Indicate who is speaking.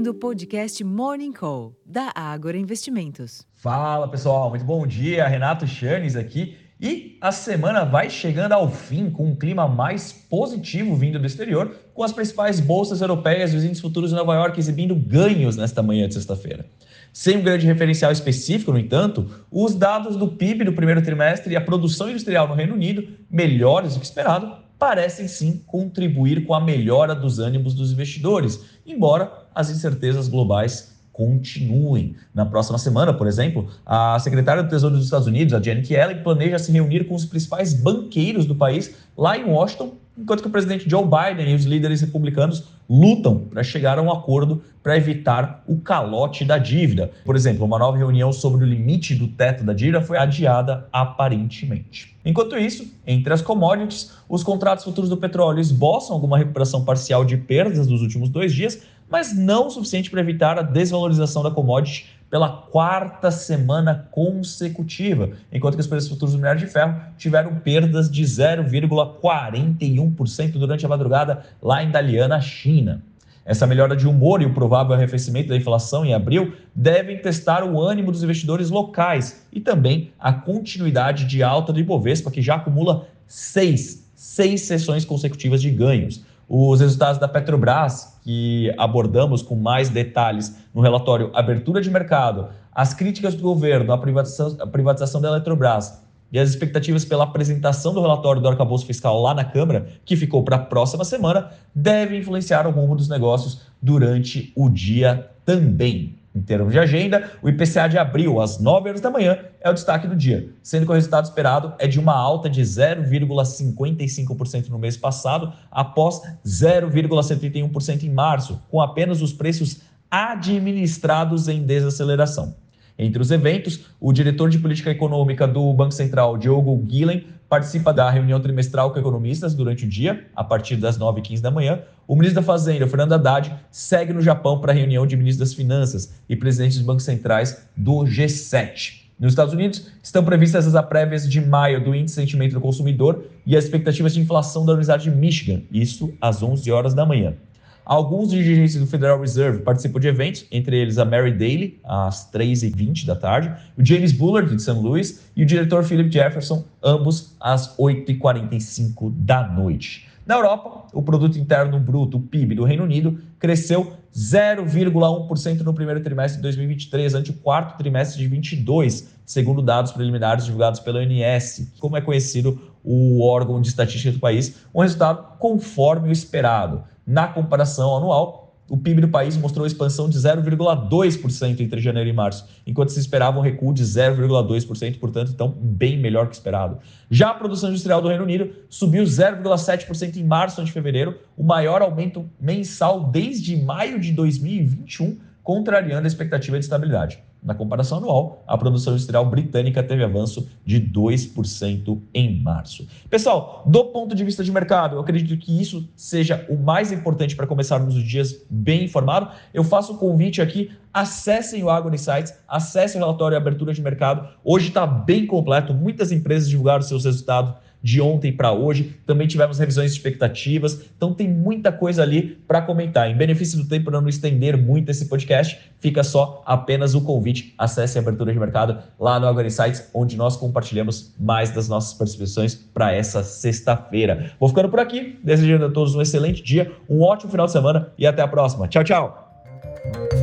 Speaker 1: ouvindo o podcast Morning Call, da Ágora Investimentos.
Speaker 2: Fala pessoal, muito bom dia. Renato Chanes aqui. E a semana vai chegando ao fim com um clima mais positivo vindo do exterior, com as principais bolsas europeias e os índices futuros de Nova York exibindo ganhos nesta manhã de sexta-feira. Sem um grande referencial específico, no entanto, os dados do PIB do primeiro trimestre e a produção industrial no Reino Unido, melhores do que esperado, parecem sim contribuir com a melhora dos ânimos dos investidores, embora as incertezas globais continuem. Na próxima semana, por exemplo, a secretária do Tesouro dos Estados Unidos, a Janet Yellen, planeja se reunir com os principais banqueiros do país lá em Washington enquanto que o presidente Joe Biden e os líderes republicanos lutam para chegar a um acordo para evitar o calote da dívida. Por exemplo, uma nova reunião sobre o limite do teto da dívida foi adiada aparentemente. Enquanto isso, entre as commodities, os contratos futuros do petróleo esboçam alguma recuperação parcial de perdas dos últimos dois dias, mas não o suficiente para evitar a desvalorização da commodity pela quarta semana consecutiva, enquanto que os preços futuros do minério de ferro tiveram perdas de 0,41% durante a madrugada lá em Dalian, China. Essa melhora de humor e o provável arrefecimento da inflação em abril devem testar o ânimo dos investidores locais e também a continuidade de alta do Ibovespa, que já acumula seis, seis sessões consecutivas de ganhos. Os resultados da Petrobras, que abordamos com mais detalhes no relatório Abertura de Mercado, as críticas do governo à privatização, à privatização da Eletrobras e as expectativas pela apresentação do relatório do arcabouço fiscal lá na Câmara, que ficou para a próxima semana, devem influenciar o rumo dos negócios durante o dia também. Em termos de agenda, o IPCA de abril, às 9 horas da manhã, é o destaque do dia, sendo que o resultado esperado é de uma alta de 0,55% no mês passado, após 0,71% em março, com apenas os preços administrados em desaceleração. Entre os eventos, o diretor de política econômica do Banco Central, Diogo Guilhem, participa da reunião trimestral com economistas durante o dia, a partir das 9h15 da manhã. O ministro da Fazenda, Fernando Haddad, segue no Japão para a reunião de ministros das Finanças e presidentes dos bancos centrais do G7. Nos Estados Unidos, estão previstas as prévias de maio do índice de sentimento do consumidor e as expectativas de inflação da Universidade de Michigan, isso às 11 horas da manhã. Alguns dirigentes do Federal Reserve participam de eventos, entre eles a Mary Daly, às 3h20 da tarde, o James Bullard, de St. Louis, e o diretor Philip Jefferson, ambos às 8h45 da noite. Na Europa, o produto interno bruto, o PIB do Reino Unido, cresceu 0,1% no primeiro trimestre de 2023, ante o quarto trimestre de 2022, segundo dados preliminares divulgados pela ONS, como é conhecido o órgão de estatística do país, um resultado conforme o esperado. Na comparação anual, o PIB do país mostrou expansão de 0,2% entre janeiro e março, enquanto se esperava um recuo de 0,2%, portanto, então bem melhor que esperado. Já a produção industrial do Reino Unido subiu 0,7% em março ante fevereiro, o maior aumento mensal desde maio de 2021, contrariando a expectativa de estabilidade. Na comparação anual, a produção industrial britânica teve avanço de 2% em março. Pessoal, do ponto de vista de mercado, eu acredito que isso seja o mais importante para começarmos os dias bem informado. Eu faço o convite aqui, acessem o Agro Insights, acessem o relatório de abertura de mercado. Hoje está bem completo, muitas empresas divulgaram seus resultados de ontem para hoje. Também tivemos revisões de expectativas. Então tem muita coisa ali para comentar. Em benefício do tempo, para não estender muito esse podcast, fica só apenas o convite. Acesse a abertura de mercado lá no Agora Insights, onde nós compartilhamos mais das nossas percepções para essa sexta-feira. Vou ficando por aqui, desejando a todos um excelente dia, um ótimo final de semana e até a próxima. Tchau, tchau!